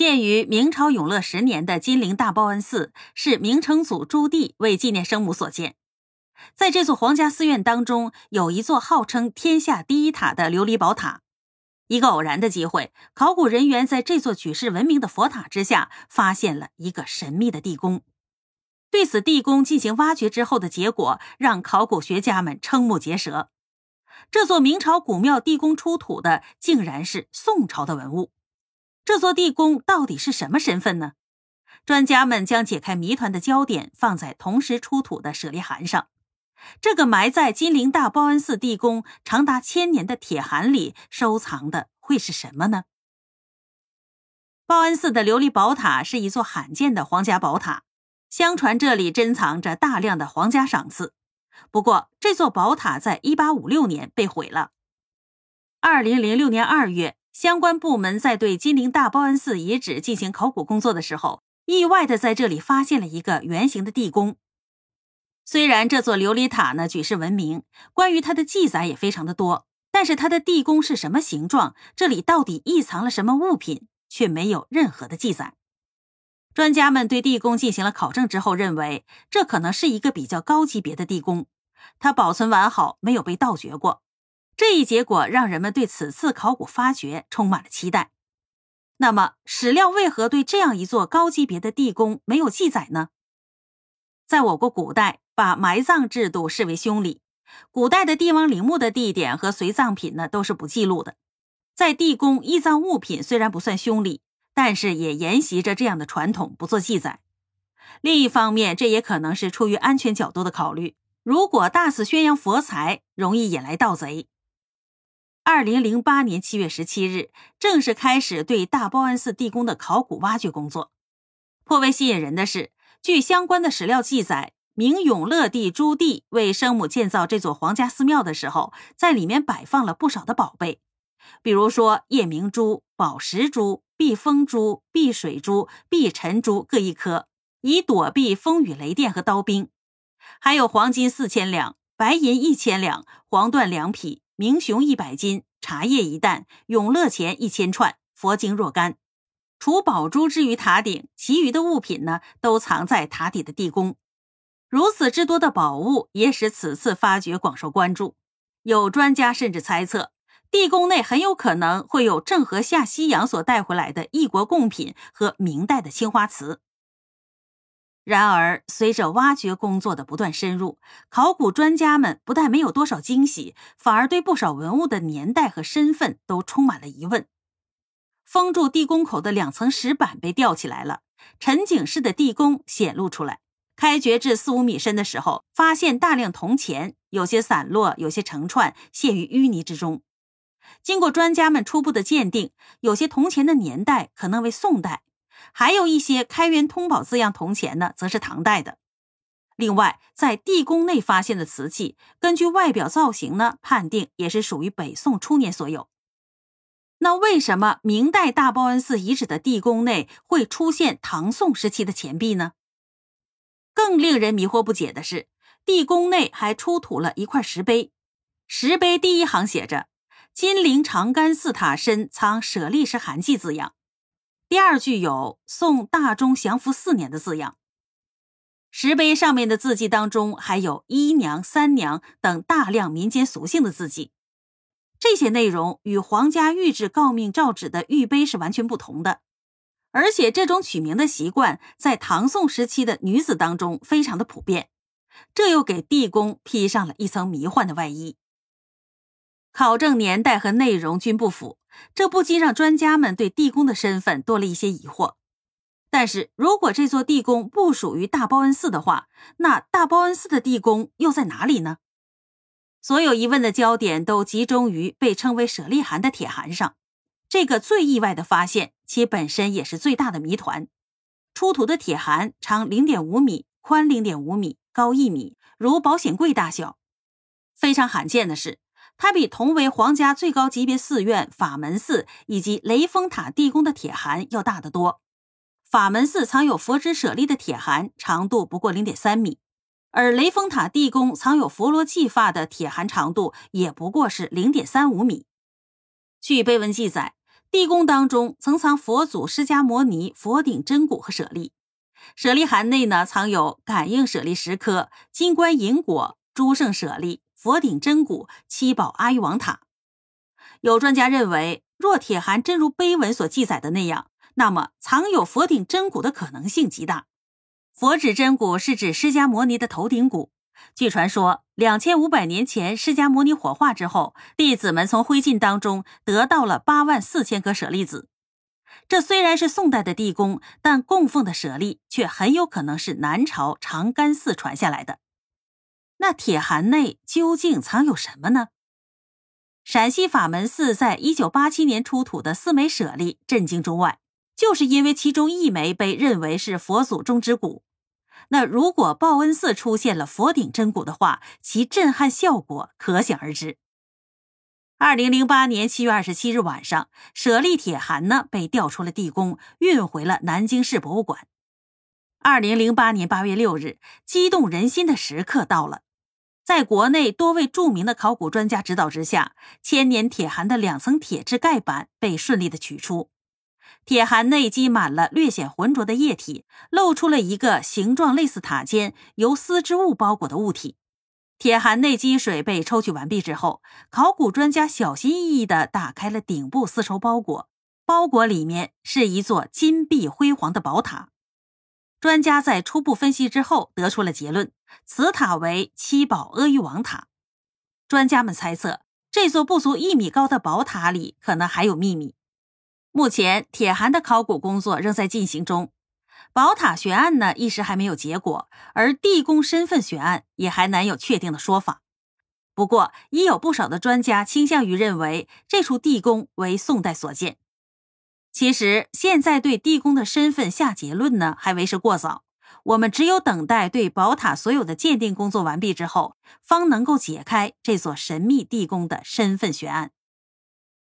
建于明朝永乐十年的金陵大报恩寺，是明成祖朱棣为纪念生母所建。在这座皇家寺院当中，有一座号称天下第一塔的琉璃宝塔。一个偶然的机会，考古人员在这座举世闻名的佛塔之下，发现了一个神秘的地宫。对此地宫进行挖掘之后的结果，让考古学家们瞠目结舌。这座明朝古庙地宫出土的，竟然是宋朝的文物。这座地宫到底是什么身份呢？专家们将解开谜团的焦点放在同时出土的舍利函上。这个埋在金陵大报恩寺地宫长达千年的铁函里收藏的会是什么呢？报恩寺的琉璃宝塔是一座罕见的皇家宝塔，相传这里珍藏着大量的皇家赏赐。不过，这座宝塔在一八五六年被毁了。二零零六年二月。相关部门在对金陵大报恩寺遗址进行考古工作的时候，意外的在这里发现了一个圆形的地宫。虽然这座琉璃塔呢举世闻名，关于它的记载也非常的多，但是它的地宫是什么形状，这里到底隐藏了什么物品，却没有任何的记载。专家们对地宫进行了考证之后，认为这可能是一个比较高级别的地宫，它保存完好，没有被盗掘过。这一结果让人们对此次考古发掘充满了期待。那么，史料为何对这样一座高级别的地宫没有记载呢？在我国古代，把埋葬制度视为凶礼，古代的帝王陵墓的地点和随葬品呢都是不记录的。在地宫义葬物品虽然不算凶礼，但是也沿袭着这样的传统，不做记载。另一方面，这也可能是出于安全角度的考虑。如果大肆宣扬佛财，容易引来盗贼。二零零八年七月十七日，正式开始对大报恩寺地宫的考古挖掘工作。颇为吸引人的是，据相关的史料记载，明永乐帝朱棣为生母建造这座皇家寺庙的时候，在里面摆放了不少的宝贝，比如说夜明珠、宝石珠、避风珠、避水珠、避尘珠各一颗，以躲避风雨雷电和刀兵；还有黄金四千两、白银一千两、黄缎两匹。明雄一百斤，茶叶一担，永乐钱一千串，佛经若干。除宝珠置于塔顶，其余的物品呢，都藏在塔底的地宫。如此之多的宝物，也使此次发掘广受关注。有专家甚至猜测，地宫内很有可能会有郑和下西洋所带回来的异国贡品和明代的青花瓷。然而，随着挖掘工作的不断深入，考古专家们不但没有多少惊喜，反而对不少文物的年代和身份都充满了疑问。封住地宫口的两层石板被吊起来了，沉井式的地宫显露出来。开掘至四五米深的时候，发现大量铜钱，有些散落，有些成串，陷于淤泥之中。经过专家们初步的鉴定，有些铜钱的年代可能为宋代。还有一些“开元通宝”字样铜钱呢，则是唐代的。另外，在地宫内发现的瓷器，根据外表造型呢，判定也是属于北宋初年所有。那为什么明代大报恩寺遗址的地宫内会出现唐宋时期的钱币呢？更令人迷惑不解的是，地宫内还出土了一块石碑，石碑第一行写着“金陵长干寺塔身藏舍利石函记”字样。第二句有“宋大中祥符四年”的字样，石碑上面的字迹当中还有“一娘”“三娘”等大量民间俗姓的字迹，这些内容与皇家御制诰命诏旨的御碑是完全不同的，而且这种取名的习惯在唐宋时期的女子当中非常的普遍，这又给地宫披上了一层迷幻的外衣。考证年代和内容均不符，这不禁让专家们对地宫的身份多了一些疑惑。但是如果这座地宫不属于大报恩寺的话，那大报恩寺的地宫又在哪里呢？所有疑问的焦点都集中于被称为舍利函的铁函上。这个最意外的发现，其本身也是最大的谜团。出土的铁函长零点五米，宽零点五米，高一米，如保险柜大小。非常罕见的是。它比同为皇家最高级别寺院法门寺以及雷峰塔地宫的铁函要大得多。法门寺藏有佛指舍利的铁函长度不过零点三米，而雷峰塔地宫藏有佛罗髻发的铁函长度也不过是零点三五米。据碑文记载，地宫当中曾藏佛祖释迦摩尼佛顶真骨和舍利，舍利函内呢藏有感应舍利十颗、金冠银果、诸圣舍利、佛顶真骨、七宝阿育王塔。有专家认为，若铁函真如碑文所记载的那样，那么藏有佛顶真骨的可能性极大。佛指真骨是指释迦摩尼的头顶骨。据传说，两千五百年前，释迦牟尼火化之后，弟子们从灰烬当中得到了八万四千颗舍利子。这虽然是宋代的地宫，但供奉的舍利却很有可能是南朝长干寺传下来的。那铁函内究竟藏有什么呢？陕西法门寺在一九八七年出土的四枚舍利震惊中外，就是因为其中一枚被认为是佛祖中之骨。那如果报恩寺出现了佛顶真骨的话，其震撼效果可想而知。二零零八年七月二十七日晚上，舍利铁函呢被调出了地宫，运回了南京市博物馆。二零零八年八月六日，激动人心的时刻到了，在国内多位著名的考古专家指导之下，千年铁函的两层铁质盖板被顺利的取出。铁函内积满了略显浑浊的液体，露出了一个形状类似塔尖、由丝织物包裹的物体。铁函内积水被抽取完毕之后，考古专家小心翼翼地打开了顶部丝绸包裹，包裹里面是一座金碧辉煌的宝塔。专家在初步分析之后得出了结论：此塔为七宝阿育王塔。专家们猜测，这座不足一米高的宝塔里可能还有秘密。目前，铁函的考古工作仍在进行中，宝塔悬案呢一时还没有结果，而地宫身份悬案也还难有确定的说法。不过，已有不少的专家倾向于认为这处地宫为宋代所建。其实，现在对地宫的身份下结论呢，还为时过早。我们只有等待对宝塔所有的鉴定工作完毕之后，方能够解开这座神秘地宫的身份悬案。